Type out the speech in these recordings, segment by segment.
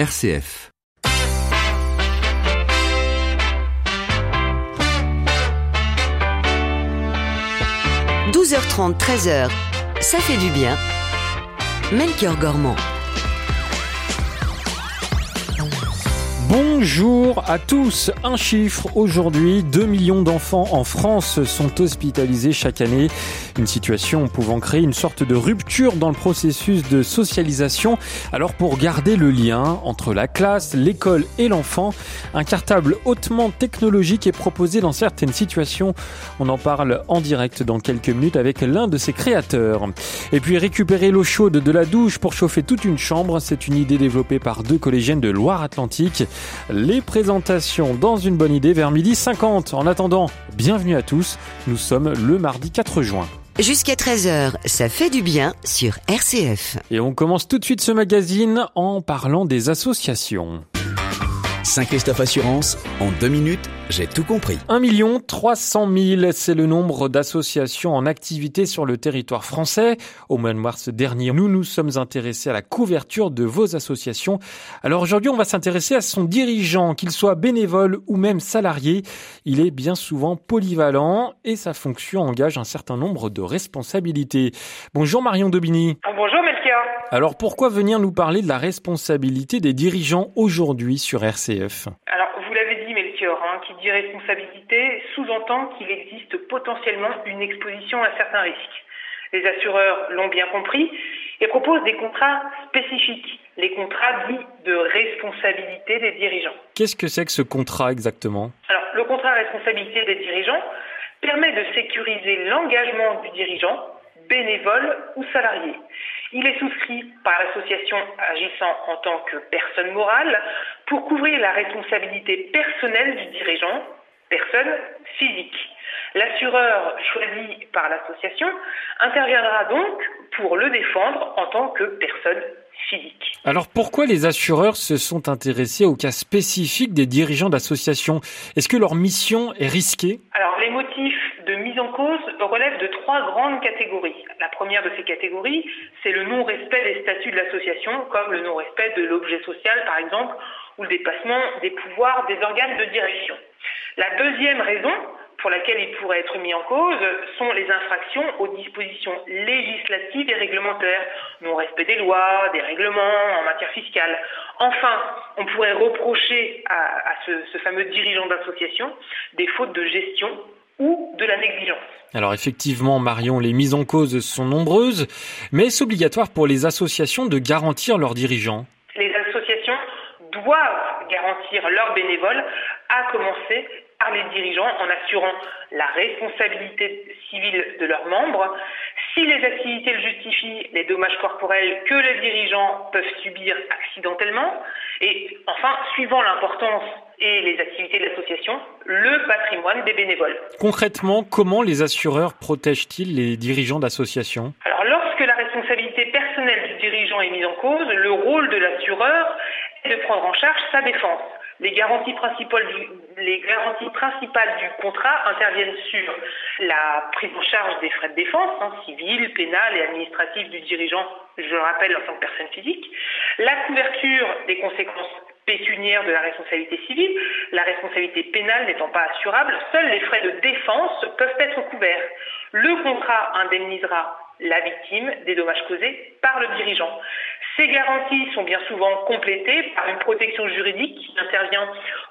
RCF. – 12h30, 13h, ça fait du bien. Melchior Gormand. Bonjour à tous. Un chiffre aujourd'hui, 2 millions d'enfants en France sont hospitalisés chaque année. Une situation pouvant créer une sorte de rupture dans le processus de socialisation. Alors pour garder le lien entre la classe, l'école et l'enfant, un cartable hautement technologique est proposé dans certaines situations. On en parle en direct dans quelques minutes avec l'un de ses créateurs. Et puis récupérer l'eau chaude de la douche pour chauffer toute une chambre, c'est une idée développée par deux collégiennes de Loire-Atlantique. Les présentations dans une bonne idée vers midi 50. En attendant, bienvenue à tous. Nous sommes le mardi 4 juin. Jusqu'à 13h, ça fait du bien sur RCF. Et on commence tout de suite ce magazine en parlant des associations. Saint-Christophe Assurance, en deux minutes, j'ai tout compris. 1 300 000, c'est le nombre d'associations en activité sur le territoire français. Au mois de mars dernier, nous nous sommes intéressés à la couverture de vos associations. Alors aujourd'hui, on va s'intéresser à son dirigeant, qu'il soit bénévole ou même salarié. Il est bien souvent polyvalent et sa fonction engage un certain nombre de responsabilités. Bonjour Marion Dobini. Bonjour Melchior. Alors pourquoi venir nous parler de la responsabilité des dirigeants aujourd'hui sur RCF Alors vous l'avez dit Melchior, hein, qui dit responsabilité sous-entend qu'il existe potentiellement une exposition à certains risques. Les assureurs l'ont bien compris et proposent des contrats spécifiques, les contrats dits de responsabilité des dirigeants. Qu'est-ce que c'est que ce contrat exactement? Alors le contrat responsabilité des dirigeants permet de sécuriser l'engagement du dirigeant bénévole ou salarié. Il est souscrit par l'association agissant en tant que personne morale pour couvrir la responsabilité personnelle du dirigeant, personne physique. L'assureur choisi par l'association interviendra donc pour le défendre en tant que personne physique. Alors pourquoi les assureurs se sont intéressés au cas spécifique des dirigeants d'associations? Est-ce que leur mission est risquée? Alors les motifs de mise en cause relève de trois grandes catégories. La première de ces catégories, c'est le non-respect des statuts de l'association, comme le non-respect de l'objet social, par exemple, ou le dépassement des pouvoirs des organes de direction. La deuxième raison pour laquelle il pourrait être mis en cause sont les infractions aux dispositions législatives et réglementaires, non-respect des lois, des règlements en matière fiscale. Enfin, on pourrait reprocher à, ce, ce fameux dirigeant d'association des fautes de gestion ou de la négligence. Alors effectivement, Marion, les mises en cause sont nombreuses, mais est-ce obligatoire pour les associations de garantir leurs dirigeants? Les associations doivent garantir leurs bénévoles, à commencer par les dirigeants en assurant la responsabilité civile de leurs membres. Si les activités le justifient, les dommages corporels que les dirigeants peuvent subir accidentellement. Et enfin, suivant l'importance et les activités de l'association, le patrimoine des bénévoles. Concrètement, comment les assureurs protègent-ils les dirigeants d'associations? Alors, lorsque la responsabilité personnelle du dirigeant est mise en cause, le rôle de l'assureur est de prendre en charge sa défense. Les garanties principales du, les garanties principales du contrat interviennent sur la prise en charge des frais de défense, hein, civils, pénales et administratifs du dirigeant, je le rappelle en tant que personne physique, la couverture des conséquences pécuniaires de la responsabilité civile, la responsabilité pénale n'étant pas assurable, seuls les frais de défense peuvent être couverts. Le contrat indemnisera la victime des dommages causés par le dirigeant. Ces garanties sont bien souvent complétées par une protection juridique qui intervient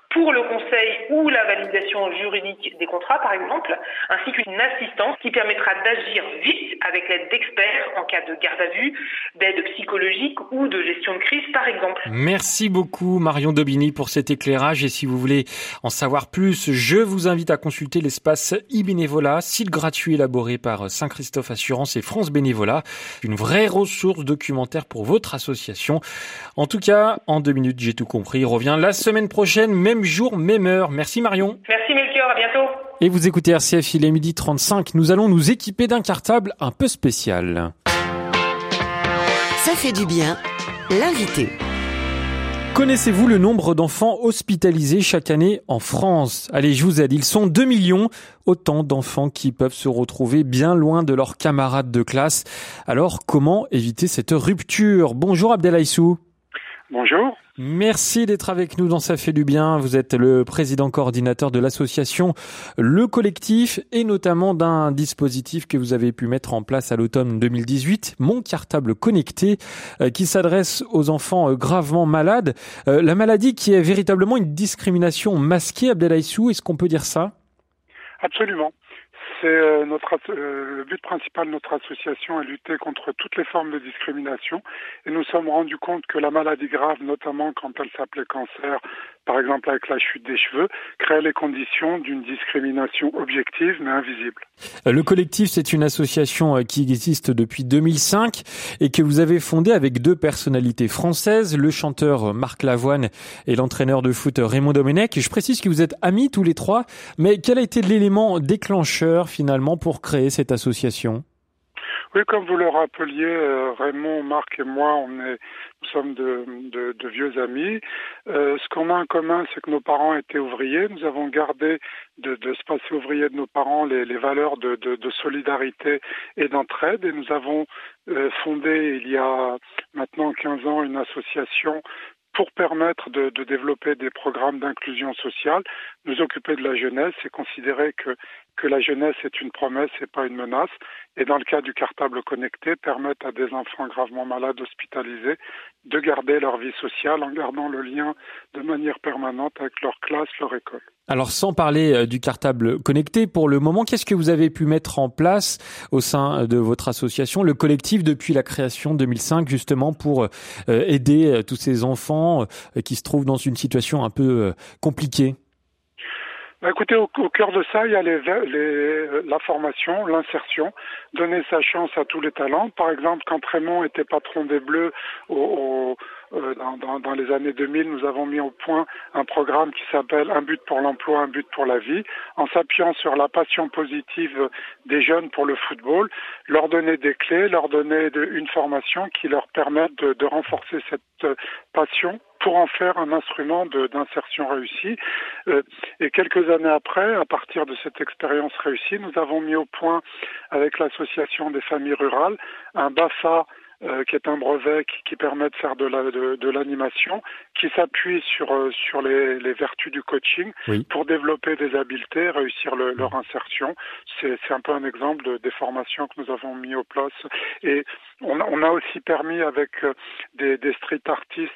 pour le conseil ou la validation juridique des contrats, par exemple, ainsi qu'une assistance qui permettra d'agir vite avec l'aide d'experts en cas de garde à vue, d'aide psychologique ou de gestion de crise, par exemple. Merci beaucoup, Marion Dobini, pour cet éclairage. Et si vous voulez en savoir plus, je vous invite à consulter l'espace e-bénévolat, site gratuit élaboré par Saint-Christophe Assurance et France Bénévolat, une vraie ressource documentaire pour votre association. En tout cas, en deux minutes, j'ai tout compris. Il revient la semaine prochaine, même jour, même heure. Merci Marion. Merci Melchior, à bientôt. Et vous écoutez RCF, il est midi 35. Nous allons nous équiper d'un cartable un peu spécial. Ça fait du bien, l'invité. Connaissez-vous le nombre d'enfants hospitalisés chaque année en France? Allez, je vous aide, ils sont 2 millions, autant d'enfants qui peuvent se retrouver bien loin de leurs camarades de classe. Alors, comment éviter cette rupture? Bonjour Abdelaïsou. Bonjour. Merci d'être avec nous dans Ça fait du bien. Vous êtes le président coordinateur de l'association Le Collectif et notamment d'un dispositif que vous avez pu mettre en place à l'automne 2018, Mon Cartable Connecté, euh, qui s'adresse aux enfants euh, gravement malades. Euh, la maladie qui est véritablement une discrimination masquée, Abdelaïsou, est-ce qu'on peut dire ça? Absolument. C'est euh, notre euh, le but principal de notre association est lutter contre toutes les formes de discrimination et nous sommes rendus compte que la maladie grave, notamment quand elle s'appelait cancer, par exemple avec la chute des cheveux, crée les conditions d'une discrimination objective mais invisible. Euh, le collectif, c'est une association qui existe depuis 2005 et que vous avez fondée avec deux personnalités françaises, le chanteur Marc Lavoine et l'entraîneur de foot Raymond Domenech. Je précise que vous êtes amis tous les trois, mais quel a été l'élément déclencheur finalement pour créer cette association oui, comme vous le rappeliez, euh, Raymond, Marc et moi, nous sommes de, vieux amis. Euh, ce qu'on a en commun, c'est que nos parents étaient ouvriers. Nous avons gardé de, de ce passé ouvrier de nos parents les, valeurs de, de, solidarité et d'entraide. Et nous avons euh, fondé il y a maintenant 15 ans une association pour permettre de, développer des programmes d'inclusion sociale, nous occuper de la jeunesse et considérer que, que la jeunesse est une promesse et pas une menace. Et dans le cas du cartable connecté, permettre à des enfants gravement malades hospitalisés de garder leur vie sociale en gardant le lien de manière permanente avec leur classe, leur école. Alors sans parler euh, du cartable connecté, pour le moment, qu'est-ce que vous avez pu mettre en place au sein de votre association, le collectif depuis la création 2005, justement pour euh, aider euh, tous ces enfants qui se trouvent dans une situation un peu compliquée? Bah, écoutez, au, cœur de ça, il y a la formation, l'insertion, donner sa chance à tous les talents. Par exemple, quand Raymond était patron des Bleus au, dans, dans, dans, les années 2000, nous avons mis au point un programme qui s'appelle Un but pour l'emploi, un but pour la vie, en s'appuyant sur la passion positive des jeunes pour le football, leur donner des clés, leur donner une formation qui leur permette de, de renforcer cette passion pour en faire un instrument d'insertion réussi. Euh, et quelques années après, à partir de cette expérience réussie, nous avons mis au point avec l'association des familles rurales un BAFA euh, qui est un brevet qui, permet de faire de l'animation, la, de, qui s'appuie sur euh, sur les, les, vertus du coaching pour développer des habiletés, réussir le, leur insertion. C'est un peu un exemple de, des formations que nous avons mis au place. Et on a, on a aussi permis avec euh, des, des street artistes,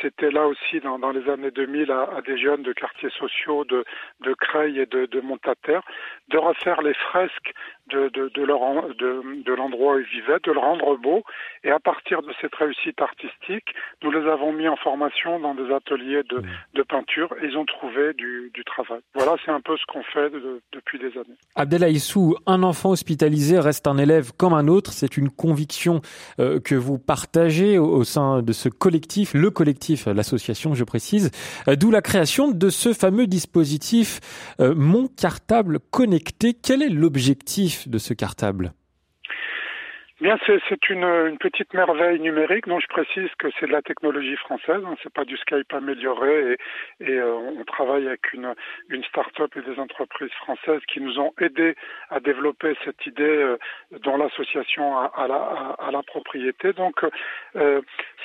c'était là aussi dans, dans, les années 2000 à, à, des jeunes de quartiers sociaux de, de Creil et de, de Montataire, de refaire les fresques de, de, de, leur, de, de l'endroit où ils vivaient, de le rendre beau. Et à partir de cette réussite artistique, nous les avons mis en formation dans des ateliers de, de peinture et ils ont trouvé du, du travail. Voilà, c'est un peu ce qu'on fait depuis des années. Abdelaïsou, un enfant hospitalisé reste un élève comme un autre. C'est une conviction euh, que vous partagez au, sein de ce collectif, le collectif, l'association, je précise. Euh, d'où la création de ce fameux dispositif euh, Mon cartable connecté. Quel est l'objectif de ce cartable? Bien, c'est une, une, petite merveille numérique dont je précise que c'est de la technologie française, hein, c'est pas du Skype amélioré et, et euh, on travaille avec une, une start-up et des entreprises françaises qui nous ont aidés à développer cette idée euh, dans l'association à, à, la, à, la, propriété. Donc, euh,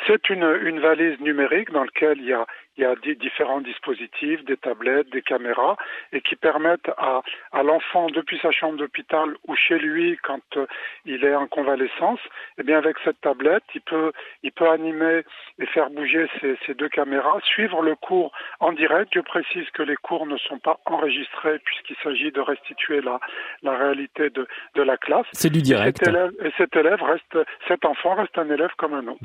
c'est une, une valise numérique dans laquelle il y a, il y a différents dispositifs, des tablettes, des caméras, et qui permettent à, à l'enfant, depuis sa chambre d'hôpital ou chez lui, quand euh, il est en convalescence, eh bien avec cette tablette, il peut, il peut animer et faire bouger ces, ces deux caméras, suivre le cours en direct. Je précise que les cours ne sont pas enregistrés puisqu'il s'agit de restituer la, la réalité de, de la classe. C'est du direct. Et cet, élève, et cet élève reste, cet enfant reste un élève comme un autre.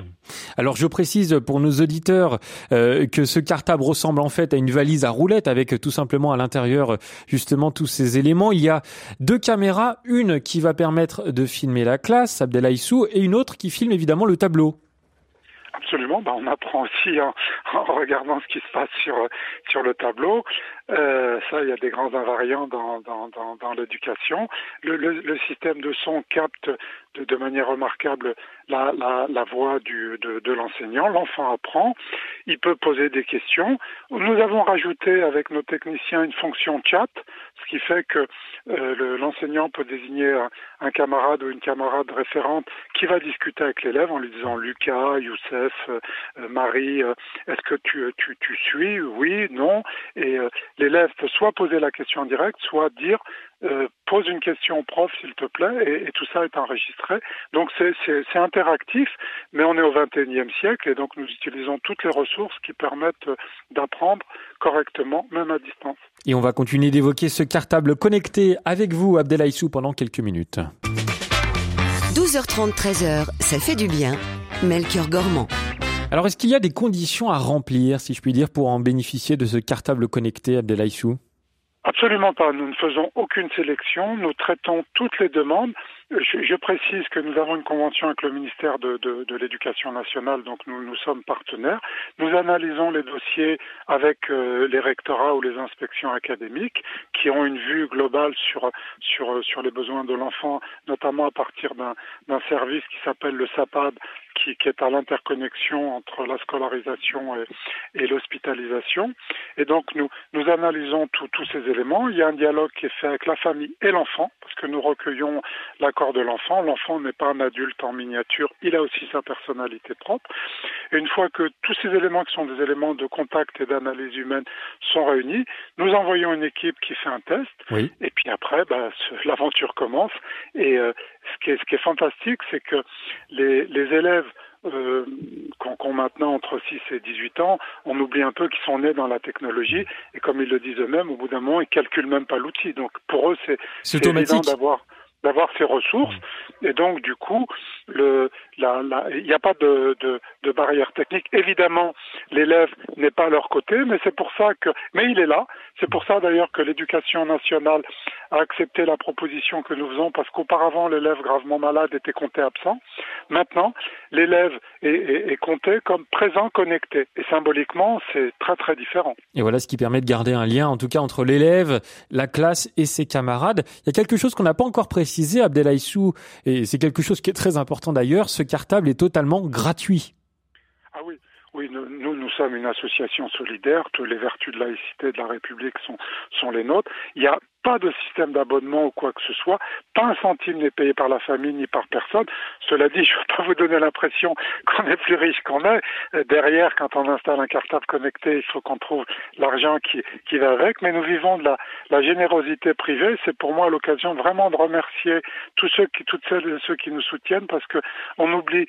Alors je précise pour nos auditeurs euh, que ce cartable ressemble en fait à une valise à roulettes avec tout simplement à l'intérieur justement tous ces éléments. Il y a deux caméras, une qui va permettre de filmer la classe, Abdelaïsou, et une autre qui filme évidemment le tableau. Absolument, bah, on apprend aussi en, en, regardant ce qui se passe sur sur le tableau. Euh, ça, il y a des grands invariants dans, dans, dans, dans l'éducation. Le, le, le, système de son capte de, de manière remarquable la, la, la voix du, de, de l'enseignant. L'enfant apprend. Il peut poser des questions. Nous avons rajouté avec nos techniciens une fonction chat, ce qui fait que euh, l'enseignant peut désigner un, un, camarade ou une camarade référente qui va discuter avec l'élève en lui disant Lucas, Youssef, euh, Marie, euh, est-ce que tu, tu, tu suis? Oui, non. Et euh, l'élève peut soit poser la question en direct, soit dire euh, pose une question au prof s'il te plaît et, et, tout ça est enregistré. Donc c'est interactif, mais on est au XXIe siècle et donc nous utilisons toutes les ressources qui permettent d'apprendre correctement, même à distance. Et on va continuer d'évoquer ce cartable connecté avec vous, Abdelaïsou, pendant quelques minutes. 12h30, 13h, ça fait du bien. Melchior Gormand. Alors, est-ce qu'il y a des conditions à remplir, si je puis dire, pour en bénéficier de ce cartable connecté, Abdelaïsou Absolument pas. Nous ne faisons aucune sélection. Nous traitons toutes les demandes. Je, je, précise que nous avons une convention avec le ministère de, de, de l'Éducation nationale, donc nous, nous sommes partenaires. Nous analysons les dossiers avec euh, les rectorats ou les inspections académiques qui ont une vue globale sur, sur, sur les besoins de l'enfant, notamment à partir d'un service qui s'appelle le SAPAD, qui, qui, est à l'interconnexion entre la scolarisation et, et l'hospitalisation. Et donc, nous, nous analysons tous ces éléments. Il y a un dialogue qui est fait avec la famille et l'enfant, parce que nous recueillons l'accord de l'enfant. L'enfant n'est pas un adulte en miniature, il a aussi sa personnalité propre. Et une fois que tous ces éléments qui sont des éléments de contact et d'analyse humaine sont réunis, nous envoyons une équipe qui fait un test. Oui. Et puis après, bah, l'aventure commence. Et euh, ce, qui est, ce qui est fantastique, c'est que les, les élèves euh, qu'on qu maintenant entre 6 et 18 ans, on oublie un peu qu'ils sont nés dans la technologie et comme ils le disent eux-mêmes, au bout d'un moment, ils calculent même pas l'outil. Donc pour eux, c'est évident d'avoir d'avoir ces ressources. Et donc du coup il n'y a pas de, de, de barrière technique. Évidemment l'élève n'est pas à leur côté mais c'est pour ça que mais il est là. C'est pour ça d'ailleurs que l'éducation nationale a accepté la proposition que nous faisons parce qu'auparavant l'élève gravement malade était compté absent. Maintenant l'élève est, est, est compté comme présent connecté. Et symboliquement c'est très très différent. Et voilà ce qui permet de garder un lien en tout cas entre l'élève la classe et ses camarades. Il y a quelque chose qu'on n'a pas encore précisé précisé, Abdelaïsou, et c'est quelque chose qui est très important d'ailleurs, ce cartable est totalement gratuit. Oui, nous, nous, sommes une association solidaire. Toutes les vertus de laïcité de la République sont, sont les nôtres. Il n'y a pas de système d'abonnement ou quoi que ce soit. Pas un centime n'est payé par la famille ni par personne. Cela dit, je ne veux pas vous donner l'impression qu'on est plus riche qu'on est. Derrière, quand on installe un cartable connecté, il faut qu'on trouve l'argent qui, qui va avec. Mais nous vivons de la, la générosité privée. C'est pour moi l'occasion vraiment de remercier tous ceux qui, toutes celles et ceux qui nous soutiennent parce que on oublie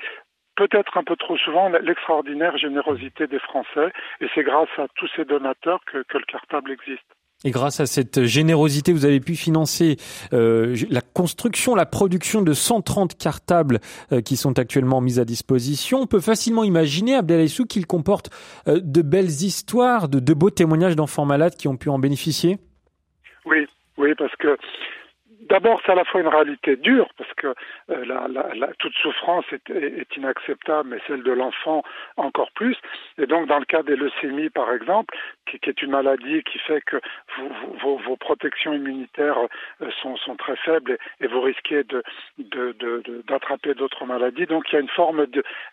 peut-être un peu trop souvent l'extraordinaire générosité des Français et c'est grâce à tous ces donateurs que, que le cartable existe. Et grâce à cette générosité, vous avez pu financer euh, la construction, la production de 130 cartables euh, qui sont actuellement mis à disposition. On peut facilement imaginer, Abdelaïsou, qu'il comporte euh, de belles histoires, de, de beaux témoignages d'enfants malades qui ont pu en bénéficier? Oui, oui, parce que D'abord, c'est à la fois une réalité dure, parce que euh, la, la, la, toute souffrance est, est, est, inacceptable, mais celle de l'enfant encore plus. Et donc, dans le cas des leucémies, par exemple, qui, qui est une maladie qui fait que vous, vos, vos, protections immunitaires euh, sont, sont, très faibles et, et vous risquez d'attraper de, de, d'autres maladies. Donc, il y a une forme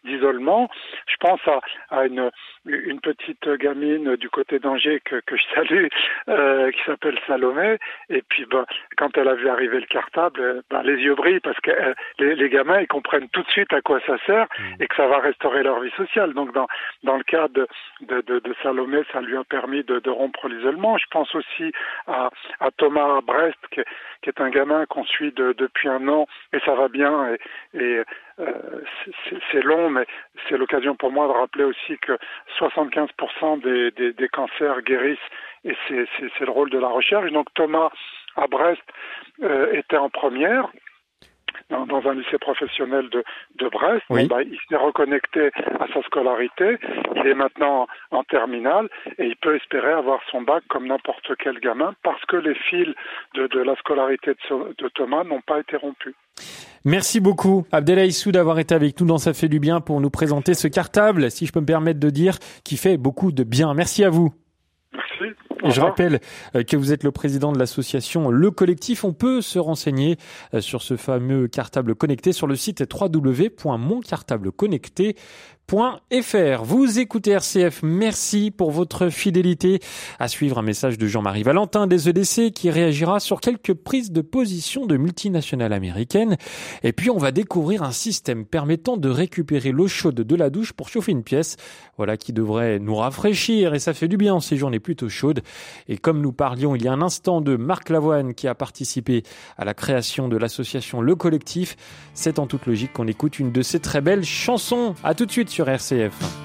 d'isolement. Je pense à, à une, une, petite gamine du côté d'Angers que, que, je salue, euh, qui s'appelle Salomé. Et puis, ben, quand elle a vu arriver le cartable, ben, les yeux brillent parce que euh, les, les, gamins ils comprennent tout de suite à quoi ça sert mmh. et que ça va restaurer leur vie sociale. Donc dans dans le cas de de, de, de Salomé, ça lui a permis de, de rompre l'isolement. Je pense aussi à, à Thomas Brest qui, qui, est un gamin qu'on suit de, depuis un an et ça va bien et, et euh, c'est long, mais c'est l'occasion pour moi de rappeler aussi que 75% des, des, des cancers guérissent et c'est le rôle de la recherche. Donc Thomas à Brest euh, était en première. Dans, dans, un lycée professionnel de, de Brest. Oui. Bah, il s'est reconnecté à sa scolarité. Il est maintenant en terminale et il peut espérer avoir son bac comme n'importe quel gamin parce que les fils de, de la scolarité de, de Thomas n'ont pas été rompus. Merci beaucoup, Abdelaïsou, d'avoir été avec nous dans Ça fait du bien pour nous présenter ce cartable, si je peux me permettre de dire, qui fait beaucoup de bien. Merci à vous. Merci. Et je rappelle euh, que vous êtes le président de l'association Le Collectif. On peut se renseigner euh, sur ce fameux cartable connecté sur le site www.moncartableconnecté fr. Vous écoutez RCF, merci pour votre fidélité. À suivre un message de Jean-Marie Valentin des EDC qui réagira sur quelques prises de position de multinationales américaines. Et puis on va découvrir un système permettant de récupérer l'eau chaude de la douche pour chauffer une pièce. Voilà qui devrait nous rafraîchir et ça fait du bien en ces journées plutôt chaudes. Et comme nous parlions il y a un instant de Marc Lavoine qui a participé à la création de l'association Le Collectif, c'est en toute logique qu'on écoute une de ses très belles chansons. À tout de suite sur RCF.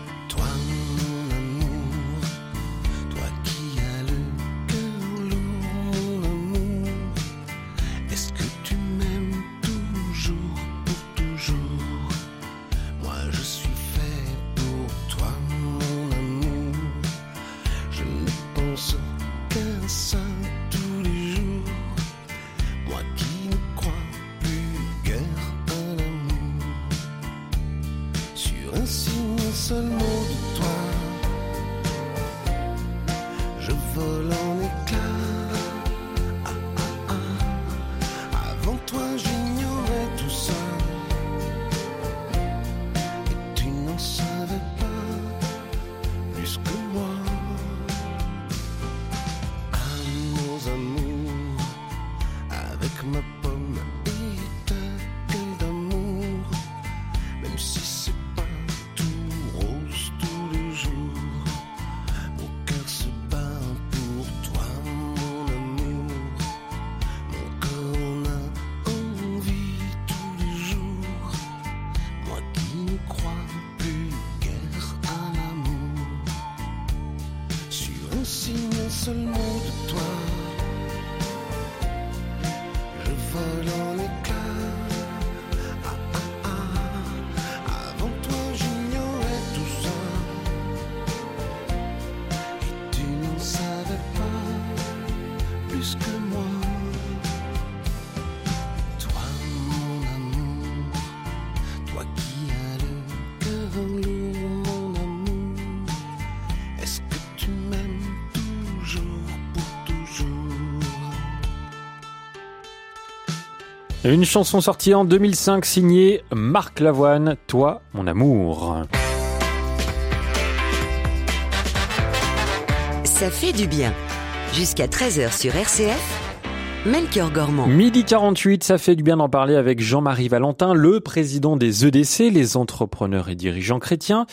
sun moon Une chanson sortie en 2005 signée Marc Lavoine, Toi mon amour. Ça fait du bien. Jusqu'à 13h sur RCF. Melchior Gormand. Midi 48, ça fait du bien d'en parler avec Jean-Marie Valentin, le président des EDC, les entrepreneurs et dirigeants chrétiens.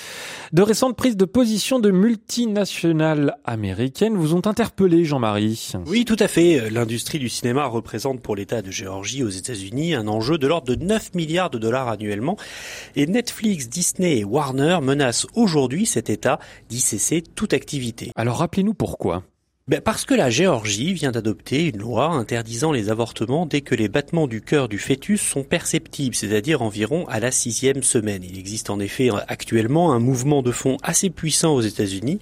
De récentes prises de position de multinationales américaines vous ont interpellé, Jean-Marie. Oui, tout à fait. L'industrie du cinéma représente pour l'État de Géorgie aux États-Unis un enjeu de l'ordre de 9 milliards de dollars annuellement. Et Netflix, Disney et Warner menacent aujourd'hui cet État d'y cesser toute activité. Alors rappelez-nous pourquoi. Ben parce que la Géorgie vient d'adopter une loi interdisant les avortements dès que les battements du cœur du fœtus sont perceptibles, c'est-à-dire environ à la sixième semaine. Il existe en effet actuellement un mouvement de fond assez puissant aux États-Unis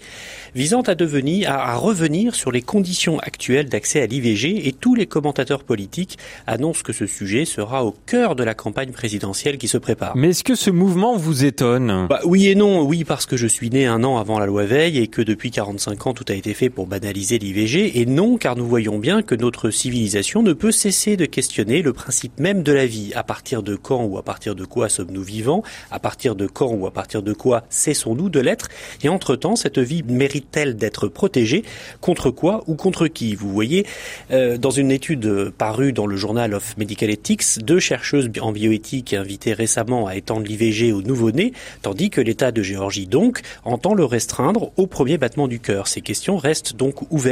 visant à devenir, à, revenir sur les conditions actuelles d'accès à l'IVG et tous les commentateurs politiques annoncent que ce sujet sera au cœur de la campagne présidentielle qui se prépare. Mais est-ce que ce mouvement vous étonne? Bah, Oui et non. Oui parce que je suis né un an avant la loi Veil et que depuis 45 ans tout a été fait pour banaliser l'IVG, et non car nous voyons bien que notre civilisation ne peut cesser de questionner le principe même de la vie. À partir de quand ou à partir de quoi sommes-nous vivants? À partir de quand ou à partir de quoi cessons-nous de l'être? Et entre-temps, cette vie mérite-t-elle d'être protégée? Contre quoi ou contre qui? Vous voyez, euh, dans une étude parue dans le Journal of Medical Ethics, deux chercheuses en bioéthique invitées récemment à étendre l'IVG aux nouveau-nés, tandis que l'État de Géorgie, donc, entend le restreindre au premier battement du cœur. Ces questions restent donc ouvertes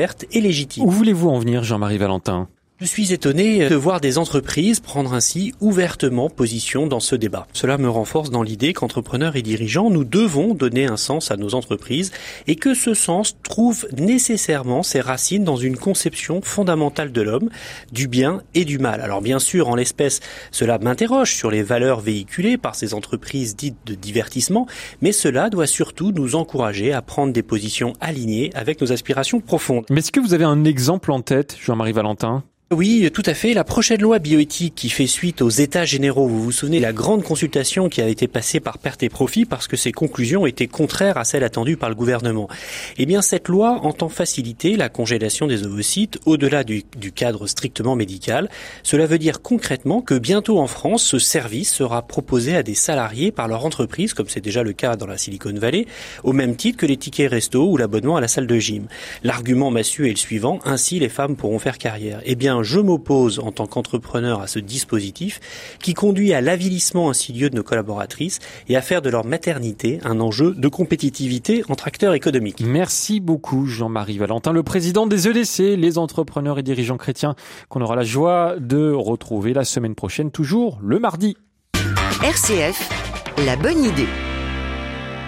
Où voulez-vous en venir, Jean-Marie Valentin? Je suis étonné de voir des entreprises prendre ainsi ouvertement position dans ce débat. Cela me renforce dans l'idée qu'entrepreneurs et dirigeants, nous devons donner un sens à nos entreprises et que ce sens trouve nécessairement ses racines dans une conception fondamentale de l'homme, du bien et du mal. Alors bien sûr, en l'espèce, cela m'interroge sur les valeurs véhiculées par ces entreprises dites de divertissement, mais cela doit surtout nous encourager à prendre des positions alignées avec nos aspirations profondes. Mais est-ce que vous avez un exemple en tête, Jean-Marie Valentin? Oui, tout à fait. La prochaine loi bioéthique qui fait suite aux états généraux, vous vous souvenez, la grande consultation qui a été passée par perte et profit parce que ses conclusions étaient contraires à celles attendues par le gouvernement. Eh bien, cette loi entend faciliter la congélation des ovocytes au-delà du, cadre strictement médical. Cela veut dire concrètement que bientôt en France, ce service sera proposé à des salariés par leur entreprise, comme c'est déjà le cas dans la Silicon Valley, au même titre que les tickets resto ou l'abonnement à la salle de gym. L'argument massue est le suivant, ainsi les femmes pourront faire carrière. Eh bien, je m'oppose en tant qu'entrepreneur à ce dispositif qui conduit à l'avilissement insidieux de nos collaboratrices et à faire de leur maternité un enjeu de compétitivité entre acteurs économiques. Merci beaucoup Jean-Marie Valentin, le président des EDC, les entrepreneurs et dirigeants chrétiens qu'on aura la joie de retrouver la semaine prochaine, toujours le mardi. RCF, la bonne idée.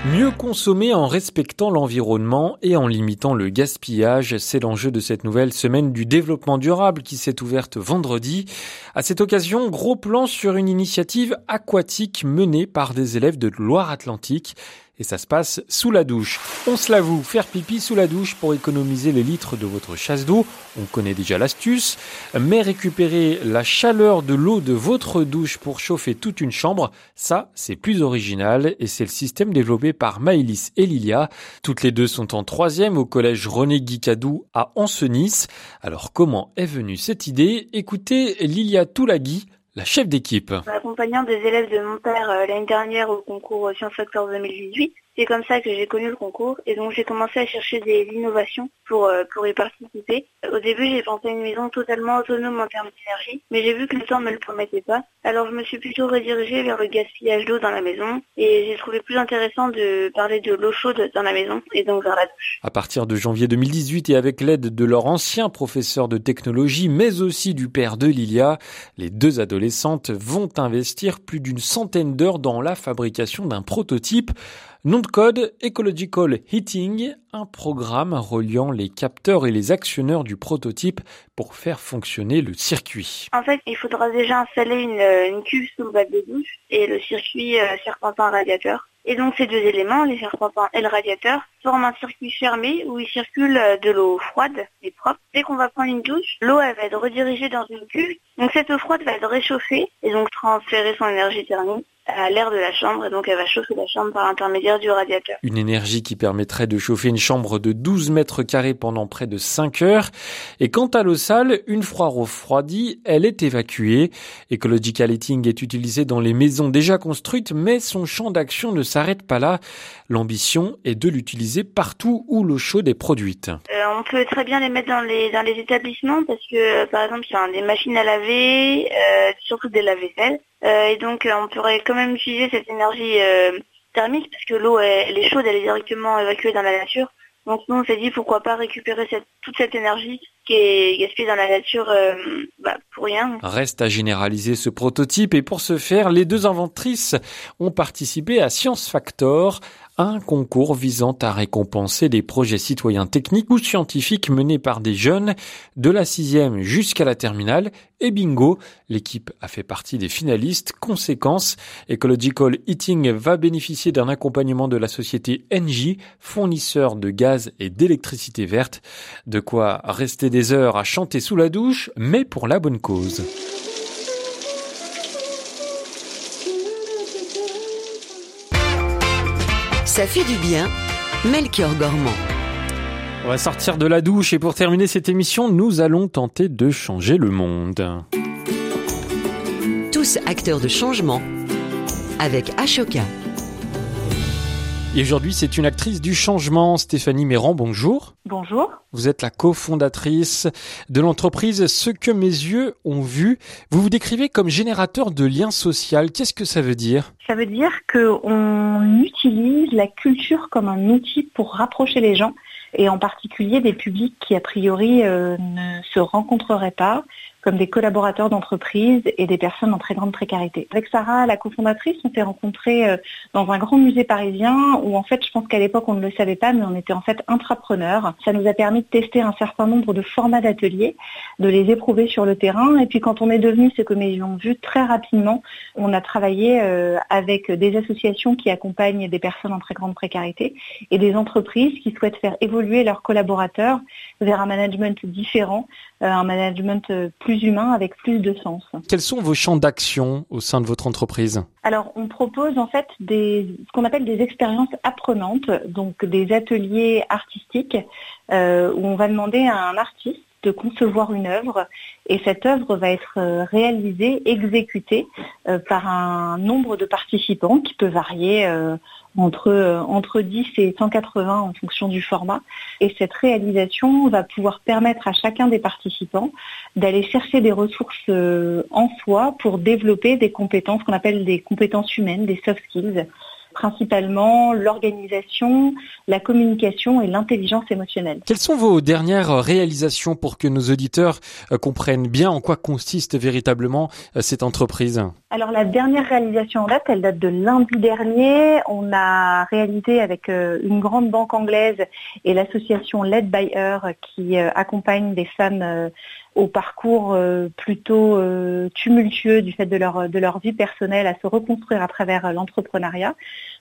Mieux consommer en respectant l'environnement et en limitant le gaspillage, c'est l'enjeu de cette nouvelle semaine du développement durable qui s'est ouverte vendredi. À cette occasion, gros plan sur une initiative aquatique menée par des élèves de Loire-Atlantique et ça se passe sous la douche. On se l'avoue, faire pipi sous la douche pour économiser les litres de votre chasse d'eau, on connaît déjà l'astuce, mais récupérer la chaleur de l'eau de votre douche pour chauffer toute une chambre, ça c'est plus original et c'est le système développé par Maëlys et Lilia. Toutes les deux sont en troisième au collège René Guicadou à Ancenis. Alors comment est venue cette idée? Écoutez Lilia Toulagui, la chef d'équipe. Accompagnant des élèves de mon père euh, l'année dernière au concours Sciences Factors 2018, c'est comme ça que j'ai connu le concours et donc j'ai commencé à chercher des innovations pour, euh, pour y participer. Au début, j'ai pensé à une maison totalement autonome en termes d'énergie, mais j'ai vu que le temps ne me le permettait pas. Alors je me suis plutôt redirigée vers le gaspillage d'eau dans la maison et j'ai trouvé plus intéressant de parler de l'eau chaude dans la maison et donc vers la douche. À partir de janvier 2018 et avec l'aide de leur ancien professeur de technologie, mais aussi du père de Lilia, les deux vont investir plus d'une centaine d'heures dans la fabrication d'un prototype Nom de code Ecological Heating, un programme reliant les capteurs et les actionneurs du prototype pour faire fonctionner le circuit. En fait, il faudra déjà installer une, une cuve sous le bac de douche et le circuit euh, serpentin radiateur. Et donc ces deux éléments, les serpentins et le radiateur, forment un circuit fermé où il circule euh, de l'eau froide et propre. Dès qu'on va prendre une douche, l'eau va être redirigée dans une cuve. Donc cette eau froide va être réchauffée et donc transférer son énergie thermique à l'air de la chambre et donc elle va chauffer la chambre par l'intermédiaire du radiateur. Une énergie qui permettrait de chauffer une chambre de 12 mètres carrés pendant près de 5 heures. Et quant à l'eau sale, une fois refroidie, elle est évacuée. Ecological Heating est utilisé dans les maisons déjà construites, mais son champ d'action ne s'arrête pas là. L'ambition est de l'utiliser partout où l'eau chaude est produite. Euh, on peut très bien les mettre dans les dans les établissements parce que par exemple il y a des machines à laver, euh, surtout des lave-vaisselle. Euh, et donc euh, on pourrait quand même utiliser cette énergie euh, thermique parce que l'eau elle est chaude, elle est directement évacuée dans la nature. Donc nous on s'est dit pourquoi pas récupérer cette, toute cette énergie qui est gaspillée dans la nature euh, bah, pour rien. Reste à généraliser ce prototype et pour ce faire, les deux inventrices ont participé à Science Factor, un concours visant à récompenser des projets citoyens techniques ou scientifiques menés par des jeunes de la sixième jusqu'à la terminale. Et bingo, l'équipe a fait partie des finalistes. Conséquence, Ecological Eating va bénéficier d'un accompagnement de la société Engie, fournisseur de gaz et d'électricité verte. De quoi rester des heures à chanter sous la douche, mais pour la bonne cause. Ça fait du bien. Melchior Gormand. On va sortir de la douche et pour terminer cette émission, nous allons tenter de changer le monde. Tous acteurs de changement avec Ashoka. Et aujourd'hui, c'est une actrice du changement, Stéphanie Méran, bonjour. Bonjour. Vous êtes la cofondatrice de l'entreprise Ce que mes yeux ont vu. Vous vous décrivez comme générateur de liens sociaux. Qu'est-ce que ça veut dire? Ça veut dire qu'on utilise la culture comme un outil pour rapprocher les gens et en particulier des publics qui a priori euh, ne se rencontreraient pas, comme des collaborateurs d'entreprise et des personnes en très grande précarité. Avec Sarah, la cofondatrice, on s'est rencontrés euh, dans un grand musée parisien où en fait, je pense qu'à l'époque, on ne le savait pas, mais on était en fait intrapreneurs. Ça nous a permis de tester un certain nombre de formats d'ateliers, de les éprouver sur le terrain. Et puis quand on est devenu ce que m'ayons vu très rapidement, on a travaillé euh, avec des associations qui accompagnent des personnes en très grande précarité et des entreprises qui souhaitent faire évoluer leurs collaborateurs vers un management différent, euh, un management plus humain avec plus de sens. Quels sont vos champs d'action au sein de votre entreprise? Alors, on propose en fait des, ce qu'on appelle des expériences apprenantes, donc des ateliers artistiques euh, où on va demander à un artiste de concevoir une œuvre et cette œuvre va être euh, réalisée, exécutée euh, par un nombre de participants qui peut varier euh, entre, entre 10 et 180 en fonction du format. Et cette réalisation va pouvoir permettre à chacun des participants d'aller chercher des ressources en soi pour développer des compétences qu'on appelle des compétences humaines, des soft skills principalement l'organisation, la communication et l'intelligence émotionnelle. Quelles sont vos dernières réalisations pour que nos auditeurs euh, comprennent bien en quoi consiste véritablement euh, cette entreprise? Alors la dernière réalisation en date, elle date de lundi dernier. On a réalisé avec euh, une grande banque anglaise et l'association Led by Her qui accompagne des femmes au parcours euh, plutôt euh, tumultueux du fait de leur, de leur vie personnelle à se reconstruire à travers euh, l'entrepreneuriat.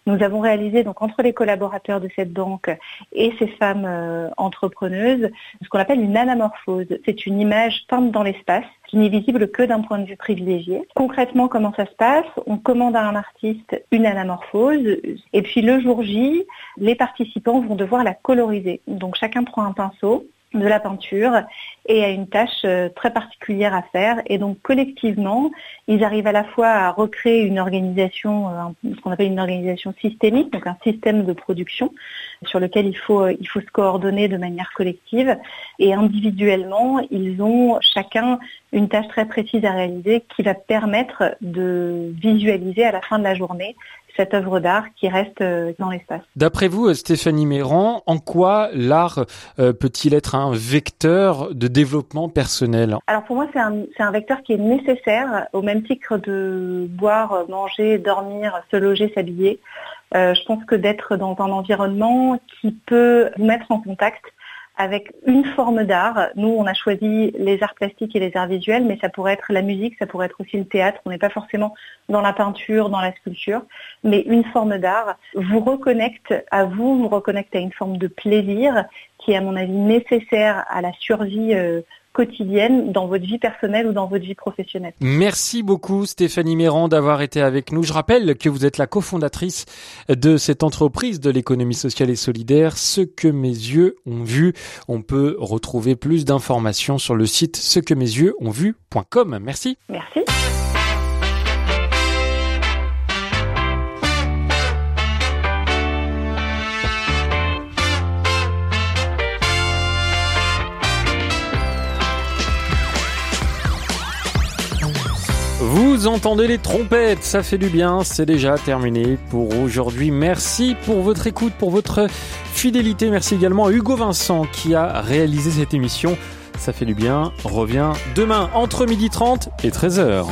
Nous avons réalisé donc entre les collaborateurs de cette banque et ces femmes entrepreneuses ce qu'on appelle une anamorphose. C'est une image peinte dans l'espace qui n'est visible que d'un point de vue privilégié. Concrètement, comment ça se passe? On commande à un artiste une anamorphose et puis le jour J, les participants vont devoir la coloriser. Donc chacun prend un pinceau de la peinture et a une tâche euh, très particulière à faire. Et donc collectivement, ils arrivent à la fois à recréer une organisation, euh, ce qu'on appelle une organisation systémique, donc un système de production sur lequel il faut, euh, il faut se coordonner de manière collective. Et individuellement, ils ont chacun une tâche très précise à réaliser qui va permettre de visualiser à la fin de la journée cette œuvre d'art qui reste euh, dans l'espace. D'après vous, Stéphanie Méran, en quoi l'art euh, peut-il être un vecteur de développement personnel? Alors pour moi, c'est un, un, vecteur qui est nécessaire au même titre de boire, manger, dormir, se loger, s'habiller. Euh, je pense que d'être dans un environnement qui peut vous mettre en contact avec une forme d'art. Nous, on a choisi les arts plastiques et les arts visuels, mais ça pourrait être la musique, ça pourrait être aussi le théâtre. On n'est pas forcément dans la peinture, dans la sculpture, mais une forme d'art vous reconnecte à vous, vous reconnecte à une forme de plaisir qui est, à mon avis, nécessaire à la survie euh, quotidienne dans votre vie personnelle ou dans votre vie professionnelle. Merci beaucoup Stéphanie Méran d'avoir été avec nous. Je rappelle que vous êtes la cofondatrice de cette entreprise de l'économie sociale et solidaire, ce que mes yeux ont vu. On peut retrouver plus d'informations sur le site ce que mes yeux ont vu.com. Merci. Merci. Vous entendez les trompettes, ça fait du bien, c'est déjà terminé pour aujourd'hui. Merci pour votre écoute, pour votre fidélité. Merci également à Hugo Vincent qui a réalisé cette émission. Ça fait du bien, revient demain entre 12h30 et 13h.